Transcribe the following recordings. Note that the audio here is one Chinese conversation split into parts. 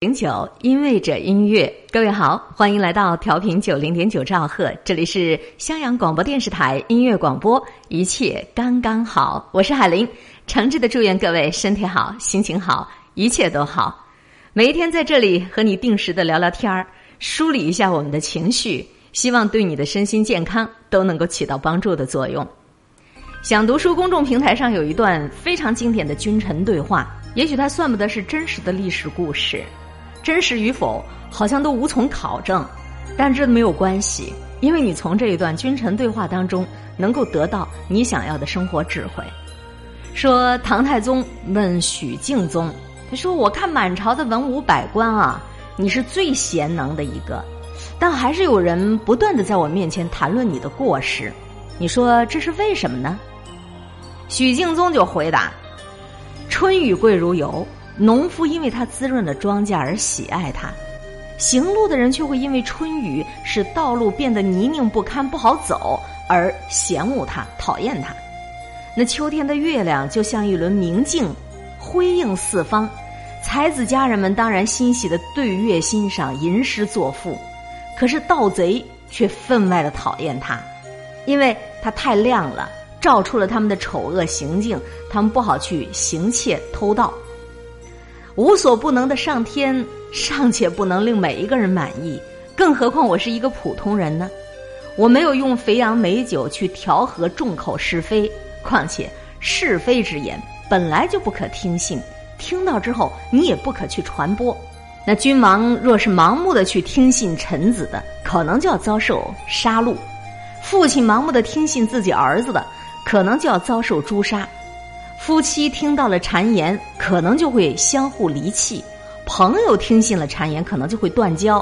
零九因为着音乐，各位好，欢迎来到调频九零点九兆赫，这里是襄阳广播电视台音乐广播，一切刚刚好，我是海玲，诚挚的祝愿各位身体好，心情好，一切都好。每一天在这里和你定时的聊聊天儿，梳理一下我们的情绪，希望对你的身心健康都能够起到帮助的作用。想读书公众平台上有一段非常经典的君臣对话，也许它算不得是真实的历史故事。真实与否，好像都无从考证，但这没有关系，因为你从这一段君臣对话当中，能够得到你想要的生活智慧。说唐太宗问许敬宗，他说：“我看满朝的文武百官啊，你是最贤能的一个，但还是有人不断的在我面前谈论你的过失，你说这是为什么呢？”许敬宗就回答：“春雨贵如油。”农夫因为他滋润了庄稼而喜爱它，行路的人却会因为春雨使道路变得泥泞不堪不好走而嫌恶它、讨厌它。那秋天的月亮就像一轮明镜，辉映四方，才子佳人们当然欣喜的对月欣赏、吟诗作赋。可是盗贼却分外的讨厌它，因为它太亮了，照出了他们的丑恶行径，他们不好去行窃偷盗。无所不能的上天尚且不能令每一个人满意，更何况我是一个普通人呢？我没有用肥羊美酒去调和众口是非，况且是非之言本来就不可听信，听到之后你也不可去传播。那君王若是盲目的去听信臣子的，可能就要遭受杀戮；父亲盲目的听信自己儿子的，可能就要遭受诛杀。夫妻听到了谗言，可能就会相互离弃；朋友听信了谗言，可能就会断交；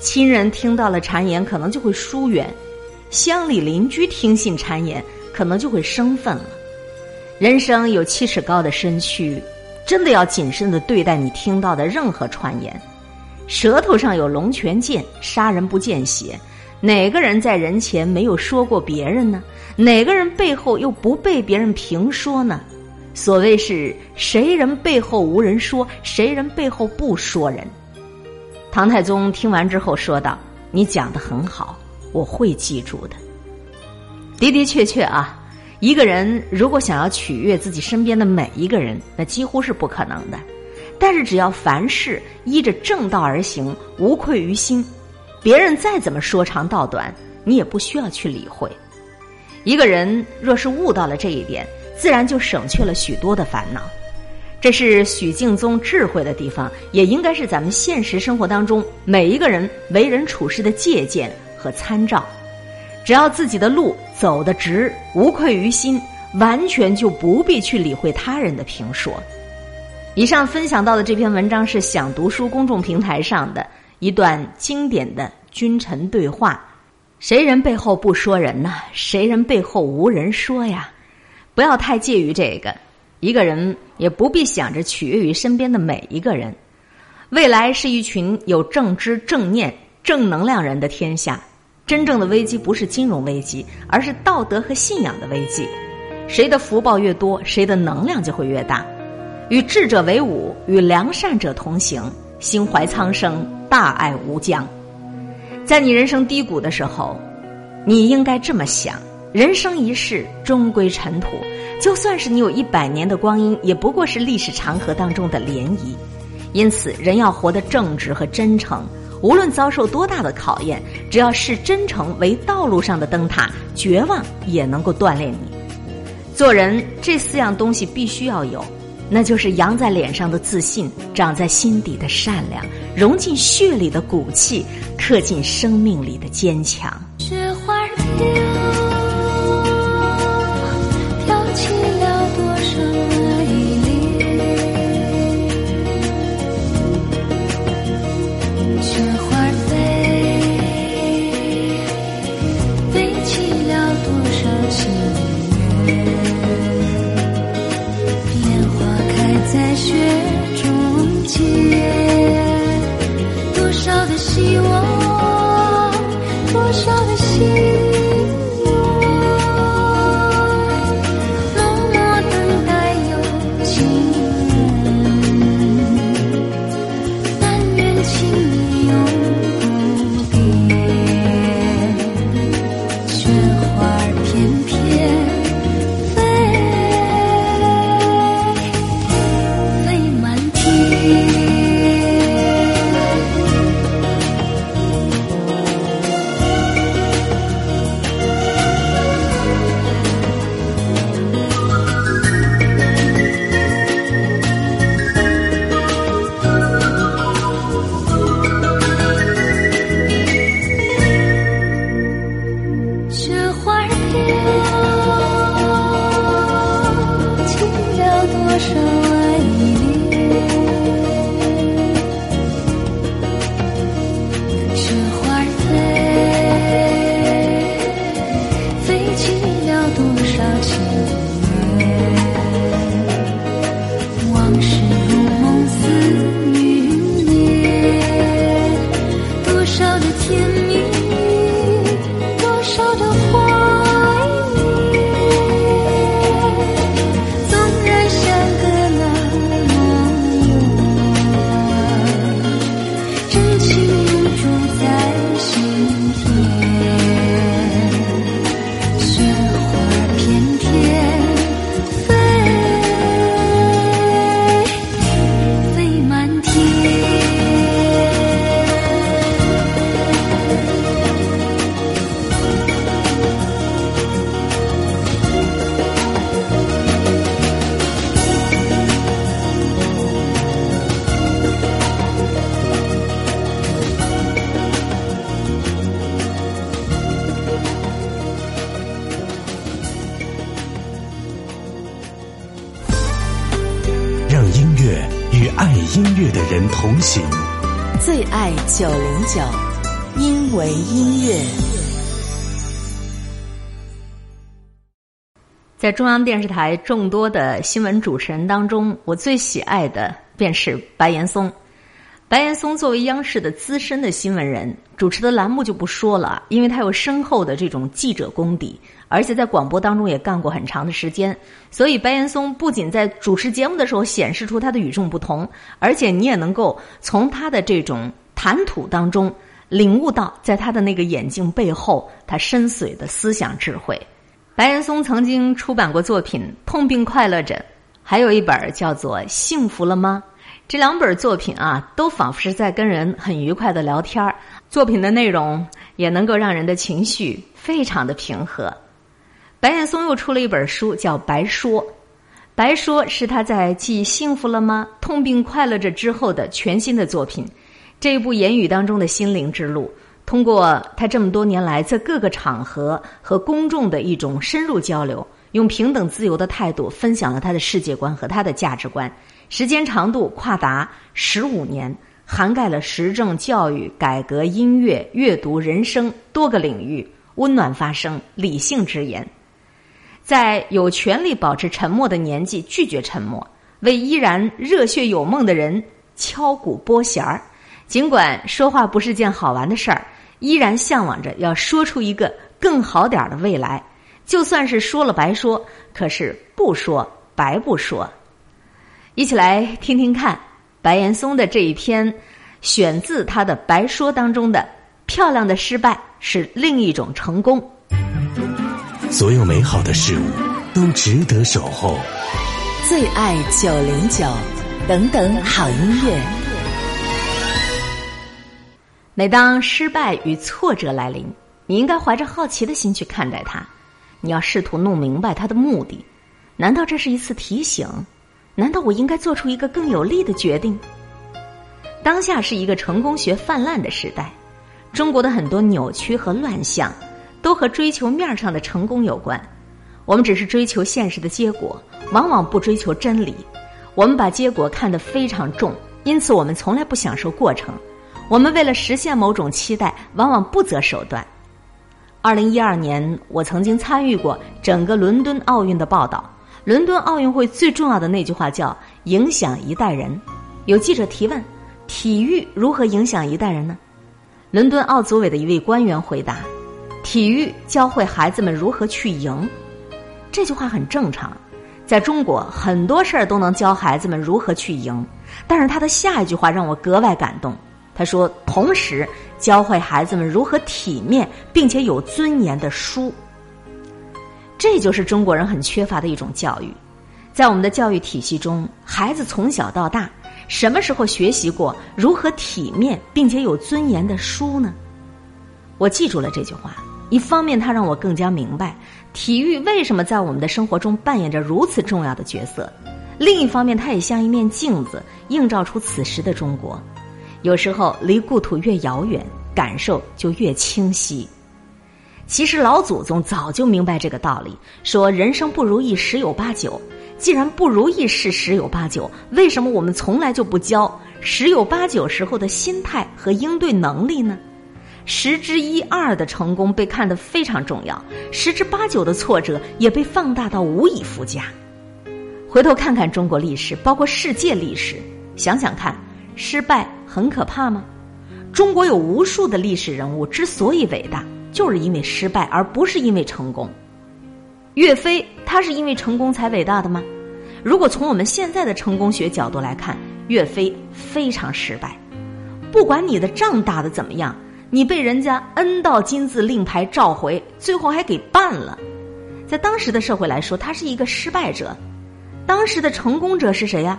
亲人听到了谗言，可能就会疏远；乡里邻居听信谗言，可能就会生分了。人生有七尺高的身躯，真的要谨慎的对待你听到的任何传言。舌头上有龙泉剑，杀人不见血。哪个人在人前没有说过别人呢？哪个人背后又不被别人评说呢？所谓是谁人背后无人说，谁人背后不说人。唐太宗听完之后说道：“你讲的很好，我会记住的。的的确确啊，一个人如果想要取悦自己身边的每一个人，那几乎是不可能的。但是只要凡事依着正道而行，无愧于心，别人再怎么说长道短，你也不需要去理会。一个人若是悟到了这一点。”自然就省去了许多的烦恼，这是许敬宗智慧的地方，也应该是咱们现实生活当中每一个人为人处事的借鉴和参照。只要自己的路走得直，无愧于心，完全就不必去理会他人的评说。以上分享到的这篇文章是想读书公众平台上的一段经典的君臣对话：谁人背后不说人呐？谁人背后无人说呀？不要太介于这个，一个人也不必想着取悦于身边的每一个人。未来是一群有正知、正念、正能量人的天下。真正的危机不是金融危机，而是道德和信仰的危机。谁的福报越多，谁的能量就会越大。与智者为伍，与良善者同行，心怀苍生，大爱无疆。在你人生低谷的时候，你应该这么想。人生一世，终归尘土。就算是你有一百年的光阴，也不过是历史长河当中的涟漪。因此，人要活得正直和真诚。无论遭受多大的考验，只要视真诚为道路上的灯塔，绝望也能够锻炼你。做人这四样东西必须要有，那就是扬在脸上的自信，长在心底的善良，融进血里的骨气，刻进生命里的坚强。雪花飘最爱九零九，因为音乐。在中央电视台众多的新闻主持人当中，我最喜爱的便是白岩松。白岩松作为央视的资深的新闻人，主持的栏目就不说了，因为他有深厚的这种记者功底，而且在广播当中也干过很长的时间，所以白岩松不仅在主持节目的时候显示出他的与众不同，而且你也能够从他的这种谈吐当中领悟到，在他的那个眼镜背后，他深邃的思想智慧。白岩松曾经出版过作品《痛并快乐着》，还有一本叫做《幸福了吗》。这两本作品啊，都仿佛是在跟人很愉快的聊天儿。作品的内容也能够让人的情绪非常的平和。白岩松又出了一本书，叫《白说》。《白说》是他在继《幸福了吗》《痛并快乐着》之后的全新的作品。这一部言语当中的心灵之路，通过他这么多年来在各个场合和公众的一种深入交流，用平等自由的态度分享了他的世界观和他的价值观。时间长度跨达十五年，涵盖了时政、教育、改革、音乐、阅读、人生多个领域，温暖发声，理性直言，在有权利保持沉默的年纪拒绝沉默，为依然热血有梦的人敲鼓拨弦儿。尽管说话不是件好玩的事儿，依然向往着要说出一个更好点儿的未来。就算是说了白说，可是不说白不说。一起来听听看，白岩松的这一篇，选自他的《白说》当中的“漂亮的失败是另一种成功”。所有美好的事物都值得守候。最爱九零九，等等好音乐。每当失败与挫折来临，你应该怀着好奇的心去看待它。你要试图弄明白它的目的。难道这是一次提醒？难道我应该做出一个更有利的决定？当下是一个成功学泛滥的时代，中国的很多扭曲和乱象，都和追求面上的成功有关。我们只是追求现实的结果，往往不追求真理。我们把结果看得非常重，因此我们从来不享受过程。我们为了实现某种期待，往往不择手段。二零一二年，我曾经参与过整个伦敦奥运的报道。伦敦奥运会最重要的那句话叫“影响一代人”。有记者提问：“体育如何影响一代人呢？”伦敦奥组委的一位官员回答：“体育教会孩子们如何去赢。”这句话很正常，在中国很多事儿都能教孩子们如何去赢。但是他的下一句话让我格外感动。他说：“同时教会孩子们如何体面并且有尊严的输。”这就是中国人很缺乏的一种教育，在我们的教育体系中，孩子从小到大，什么时候学习过如何体面并且有尊严的书呢？我记住了这句话。一方面，它让我更加明白体育为什么在我们的生活中扮演着如此重要的角色；另一方面，它也像一面镜子，映照出此时的中国。有时候，离故土越遥远，感受就越清晰。其实老祖宗早就明白这个道理，说人生不如意十有八九。既然不如意是十有八九，为什么我们从来就不教十有八九时候的心态和应对能力呢？十之一二的成功被看得非常重要，十之八九的挫折也被放大到无以复加。回头看看中国历史，包括世界历史，想想看，失败很可怕吗？中国有无数的历史人物之所以伟大。就是因为失败，而不是因为成功。岳飞他是因为成功才伟大的吗？如果从我们现在的成功学角度来看，岳飞非常失败。不管你的仗打的怎么样，你被人家恩道金字令牌召回，最后还给办了。在当时的社会来说，他是一个失败者。当时的成功者是谁呀？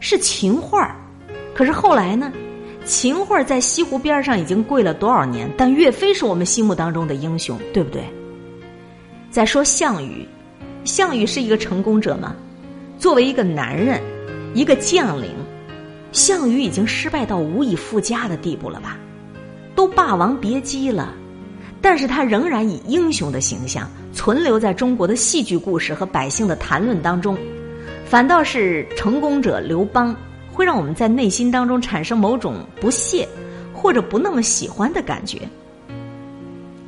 是秦桧儿可是后来呢？秦桧儿在西湖边上已经跪了多少年？但岳飞是我们心目当中的英雄，对不对？再说项羽，项羽是一个成功者吗？作为一个男人，一个将领，项羽已经失败到无以复加的地步了吧？都霸王别姬了，但是他仍然以英雄的形象存留在中国的戏剧故事和百姓的谈论当中，反倒是成功者刘邦。会让我们在内心当中产生某种不屑或者不那么喜欢的感觉。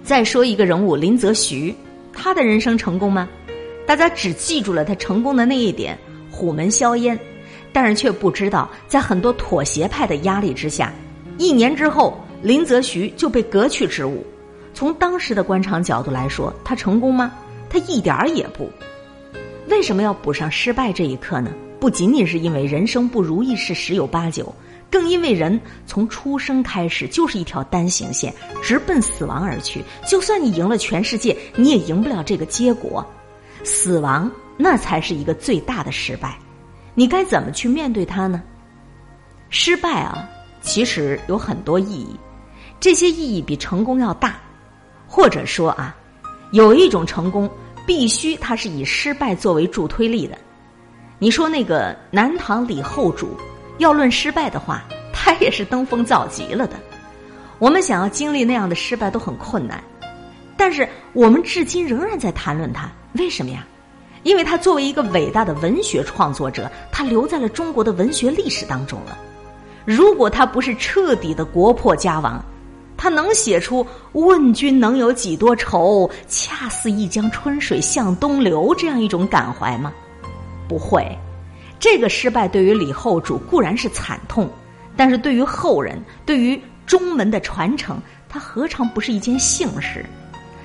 再说一个人物林则徐，他的人生成功吗？大家只记住了他成功的那一点——虎门销烟，但是却不知道，在很多妥协派的压力之下，一年之后，林则徐就被革去职务。从当时的官场角度来说，他成功吗？他一点儿也不。为什么要补上失败这一课呢？不仅仅是因为人生不如意事十有八九，更因为人从出生开始就是一条单行线，直奔死亡而去。就算你赢了全世界，你也赢不了这个结果。死亡那才是一个最大的失败。你该怎么去面对它呢？失败啊，其实有很多意义，这些意义比成功要大。或者说啊，有一种成功必须它是以失败作为助推力的。你说那个南唐李后主，要论失败的话，他也是登峰造极了的。我们想要经历那样的失败都很困难，但是我们至今仍然在谈论他，为什么呀？因为他作为一个伟大的文学创作者，他留在了中国的文学历史当中了。如果他不是彻底的国破家亡，他能写出“问君能有几多愁，恰似一江春水向东流”这样一种感怀吗？不会，这个失败对于李后主固然是惨痛，但是对于后人，对于中门的传承，他何尝不是一件幸事？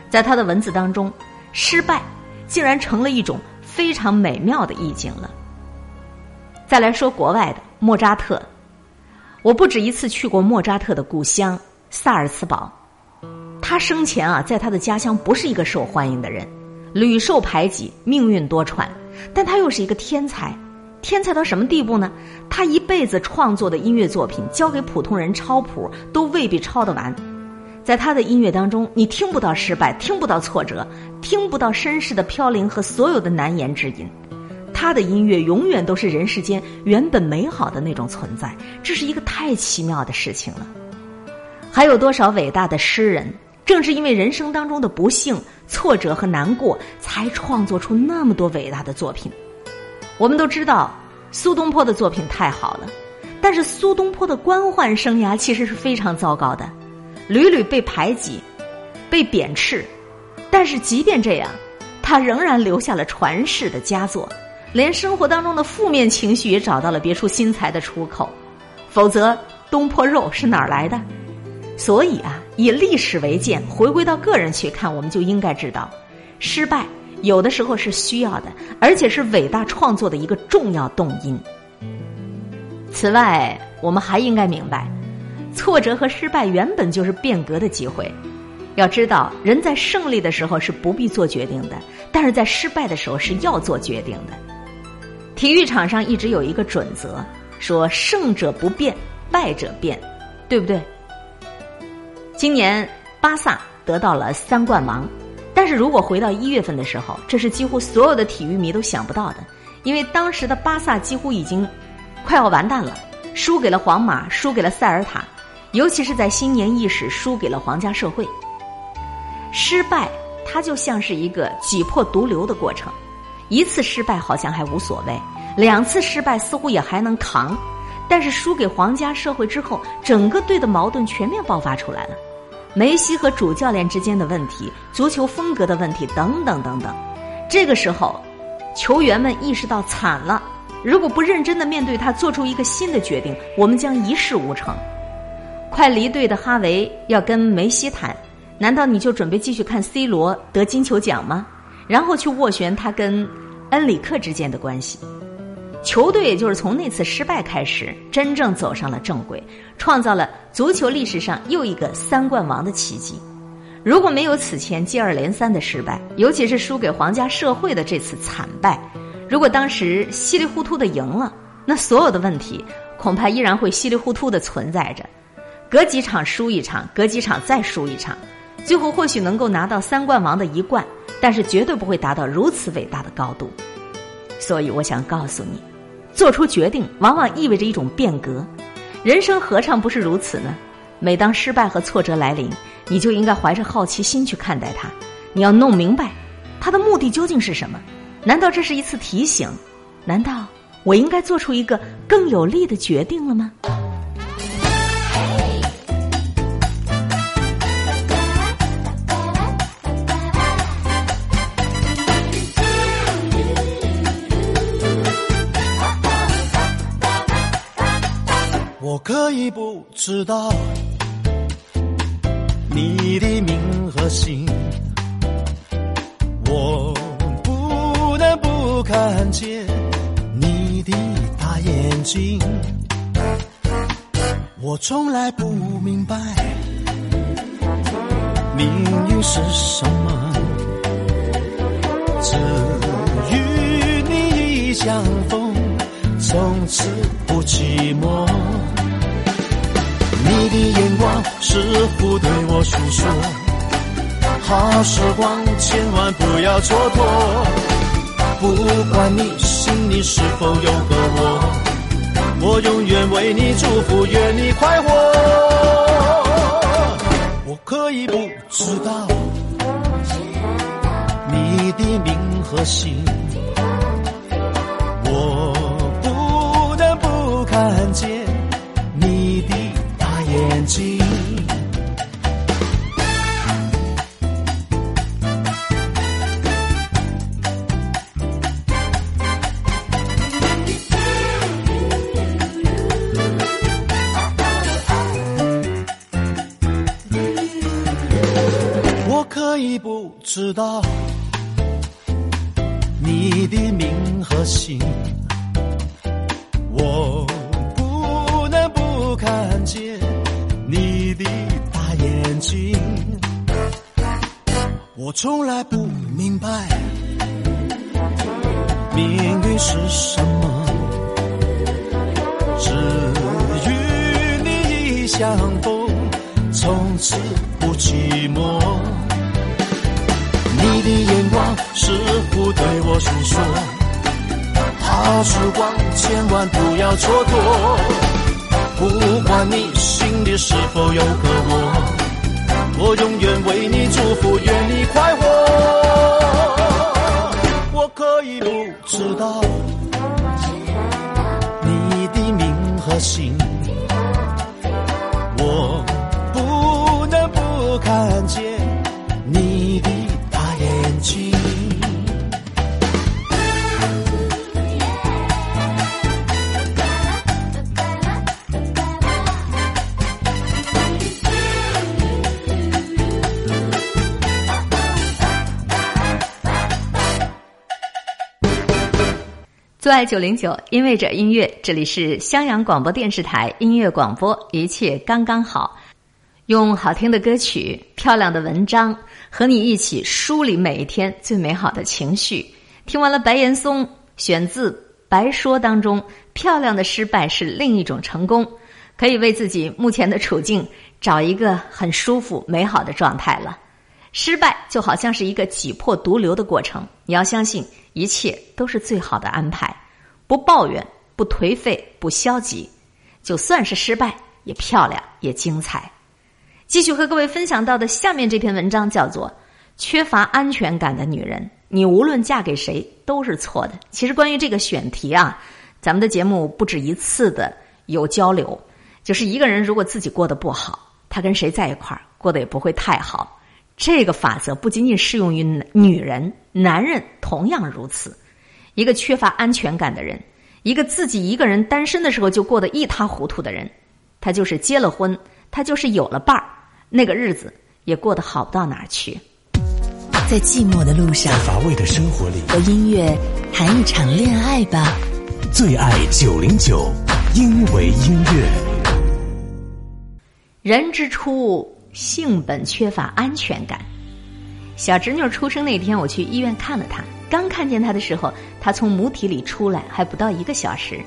在他的文字当中，失败竟然成了一种非常美妙的意境了。再来说国外的莫扎特，我不止一次去过莫扎特的故乡萨尔茨堡，他生前啊，在他的家乡不是一个受欢迎的人，屡受排挤，命运多舛。但他又是一个天才，天才到什么地步呢？他一辈子创作的音乐作品，交给普通人抄谱都未必抄得完。在他的音乐当中，你听不到失败，听不到挫折，听不到身世的飘零和所有的难言之隐。他的音乐永远都是人世间原本美好的那种存在，这是一个太奇妙的事情了。还有多少伟大的诗人？正是因为人生当中的不幸、挫折和难过，才创作出那么多伟大的作品。我们都知道苏东坡的作品太好了，但是苏东坡的官宦生涯其实是非常糟糕的，屡屡被排挤、被贬斥。但是即便这样，他仍然留下了传世的佳作，连生活当中的负面情绪也找到了别出心裁的出口。否则，东坡肉是哪儿来的？所以啊，以历史为鉴，回归到个人去看，我们就应该知道，失败有的时候是需要的，而且是伟大创作的一个重要动因。此外，我们还应该明白，挫折和失败原本就是变革的机会。要知道，人在胜利的时候是不必做决定的，但是在失败的时候是要做决定的。体育场上一直有一个准则，说胜者不变，败者变，对不对？今年巴萨得到了三冠王，但是如果回到一月份的时候，这是几乎所有的体育迷都想不到的，因为当时的巴萨几乎已经快要完蛋了，输给了皇马，输给了塞尔塔，尤其是在新年伊始输给了皇家社会。失败，它就像是一个挤破毒瘤的过程，一次失败好像还无所谓，两次失败似乎也还能扛，但是输给皇家社会之后，整个队的矛盾全面爆发出来了。梅西和主教练之间的问题，足球风格的问题，等等等等。这个时候，球员们意识到惨了，如果不认真的面对他，做出一个新的决定，我们将一事无成。快离队的哈维要跟梅西谈，难道你就准备继续看 C 罗得金球奖吗？然后去斡旋他跟恩里克之间的关系？球队也就是从那次失败开始，真正走上了正轨，创造了足球历史上又一个三冠王的奇迹。如果没有此前接二连三的失败，尤其是输给皇家社会的这次惨败，如果当时稀里糊涂的赢了，那所有的问题恐怕依然会稀里糊涂的存在着。隔几场输一场，隔几场再输一场，最后或许能够拿到三冠王的一冠，但是绝对不会达到如此伟大的高度。所以，我想告诉你。做出决定往往意味着一种变革，人生何尝不是如此呢？每当失败和挫折来临，你就应该怀着好奇心去看待它。你要弄明白，它的目的究竟是什么？难道这是一次提醒？难道我应该做出一个更有力的决定了吗？我可以不知道你的名和姓，我不能不看见你的大眼睛。我从来不明白命运是什么，只与你一相逢，从此不寂寞。你的眼光似乎对我诉说，好时光千万不要蹉跎。不管你心里是否有个我，我永远为你祝福，愿你快活。我可以不知道你的名和姓，看见你的大眼睛。我可以不知道你的名和姓，从来不明白命运是什么，只与你一相逢，从此不寂寞。你的眼光似乎对我诉说，好时光千万不要蹉跎。不管你心里是否有个我，我永远为你祝福，愿你快活。我可以不知道你的名和姓，我不能不看见最爱九零九，因为这音乐，这里是襄阳广播电视台音乐广播，一切刚刚好。用好听的歌曲、漂亮的文章，和你一起梳理每一天最美好的情绪。听完了白岩松选自《白说》当中，漂亮的失败是另一种成功，可以为自己目前的处境找一个很舒服、美好的状态了。失败就好像是一个挤破毒瘤的过程，你要相信一切都是最好的安排，不抱怨，不颓废，不消极，就算是失败也漂亮也精彩。继续和各位分享到的下面这篇文章叫做《缺乏安全感的女人》，你无论嫁给谁都是错的。其实关于这个选题啊，咱们的节目不止一次的有交流，就是一个人如果自己过得不好，他跟谁在一块儿过得也不会太好。这个法则不仅仅适用于女人，男人同样如此。一个缺乏安全感的人，一个自己一个人单身的时候就过得一塌糊涂的人，他就是结了婚，他就是有了伴儿，那个日子也过得好不到哪儿去。在寂寞的路上在，乏味的生活里，和音乐谈一场恋爱吧。最爱九零九，因为音乐。人之初，性本缺乏安全感。小侄女出生那天，我去医院看了她。刚看见她的时候，她从母体里出来还不到一个小时。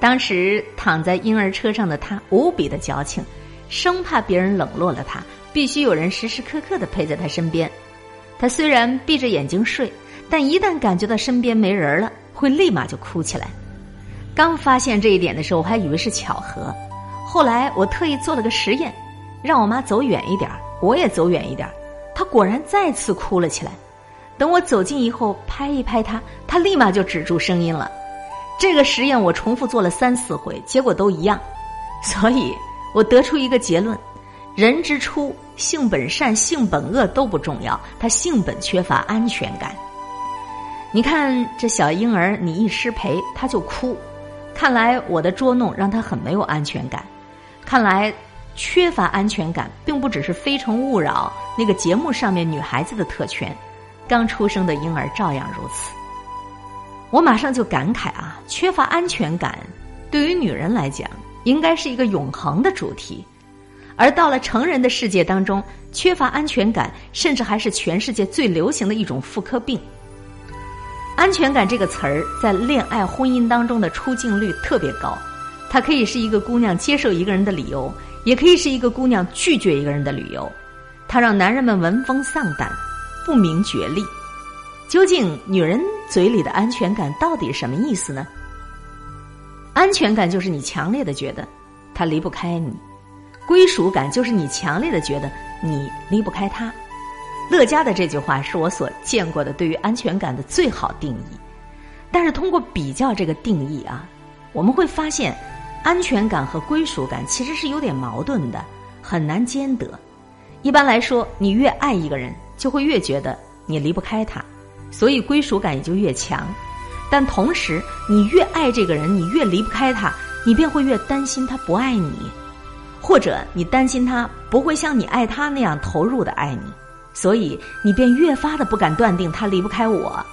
当时躺在婴儿车上的她无比的矫情，生怕别人冷落了她，必须有人时时刻刻的陪在她身边。她虽然闭着眼睛睡，但一旦感觉到身边没人了，会立马就哭起来。刚发现这一点的时候，我还以为是巧合。后来我特意做了个实验，让我妈走远一点儿，我也走远一点儿。她果然再次哭了起来。等我走近以后，拍一拍她，她立马就止住声音了。这个实验我重复做了三四回，结果都一样，所以我得出一个结论：人之初，性本善，性本恶都不重要，他性本缺乏安全感。你看这小婴儿，你一失陪他就哭，看来我的捉弄让他很没有安全感。看来缺乏安全感，并不只是《非诚勿扰》那个节目上面女孩子的特权，刚出生的婴儿照样如此。我马上就感慨啊，缺乏安全感，对于女人来讲，应该是一个永恒的主题；而到了成人的世界当中，缺乏安全感，甚至还是全世界最流行的一种妇科病。安全感这个词儿在恋爱婚姻当中的出镜率特别高，它可以是一个姑娘接受一个人的理由，也可以是一个姑娘拒绝一个人的理由。它让男人们闻风丧胆，不明觉厉。究竟女人嘴里的安全感到底什么意思呢？安全感就是你强烈的觉得他离不开你，归属感就是你强烈的觉得你离不开他。乐嘉的这句话是我所见过的对于安全感的最好定义。但是通过比较这个定义啊，我们会发现，安全感和归属感其实是有点矛盾的，很难兼得。一般来说，你越爱一个人，就会越觉得你离不开他。所以归属感也就越强，但同时你越爱这个人，你越离不开他，你便会越担心他不爱你，或者你担心他不会像你爱他那样投入的爱你，所以你便越发的不敢断定他离不开我。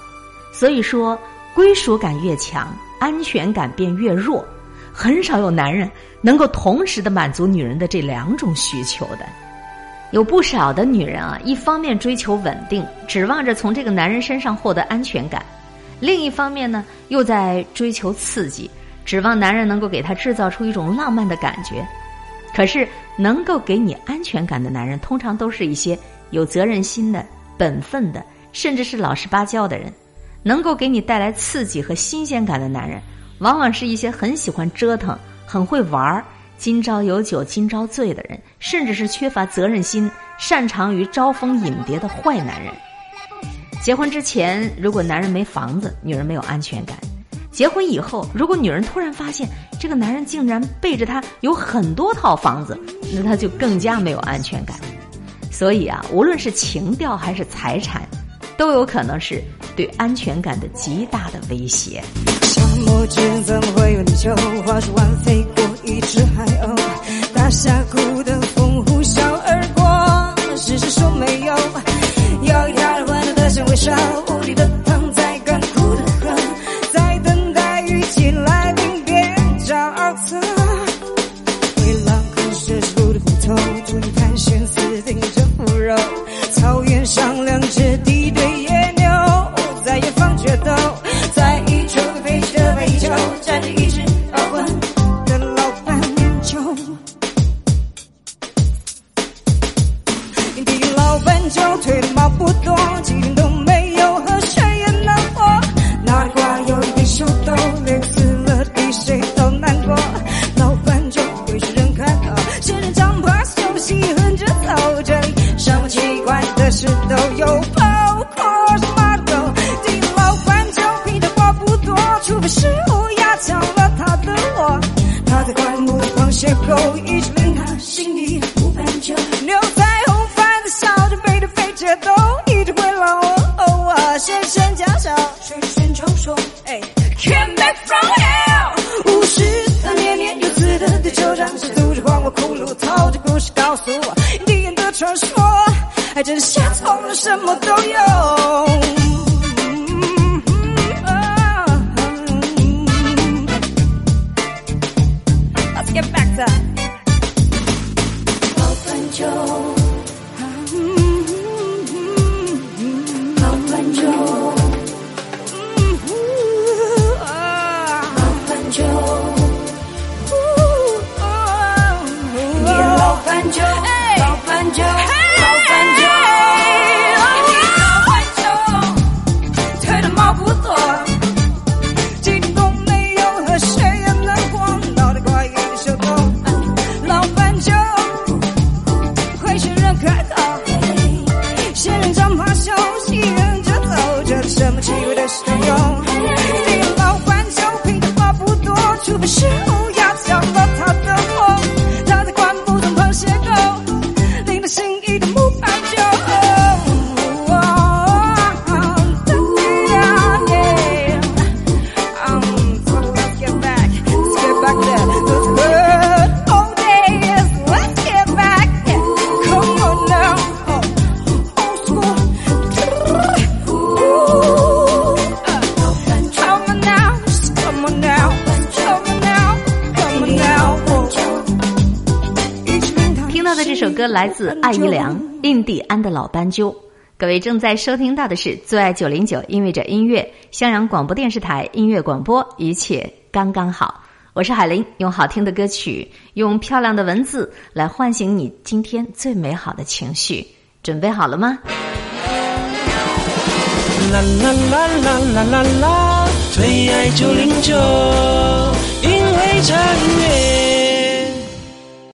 所以说，归属感越强，安全感便越弱，很少有男人能够同时的满足女人的这两种需求的。有不少的女人啊，一方面追求稳定，指望着从这个男人身上获得安全感；另一方面呢，又在追求刺激，指望男人能够给她制造出一种浪漫的感觉。可是，能够给你安全感的男人，通常都是一些有责任心的、本分的，甚至是老实巴交的人。能够给你带来刺激和新鲜感的男人，往往是一些很喜欢折腾、很会玩儿。今朝有酒今朝醉的人，甚至是缺乏责任心、擅长于招蜂引蝶的坏男人。结婚之前，如果男人没房子，女人没有安全感；结婚以后，如果女人突然发现这个男人竟然背着她有很多套房子，那她就更加没有安全感。所以啊，无论是情调还是财产，都有可能是对安全感的极大的威胁。墨汁怎么会有泥鳅？话说完飞过一只海鸥，大峡谷的风呼啸而过，是谁说没有。有一条混沌的像微笑，无力的躺就来自艾怡良，印第安的老斑鸠。各位正在收听到的是最爱九零九，因为这音乐，襄阳广播电视台音乐广播，一切刚刚好。我是海玲，用好听的歌曲，用漂亮的文字来唤醒你今天最美好的情绪。准备好了吗？啦啦啦啦啦啦啦，最爱九零九，因为这音乐。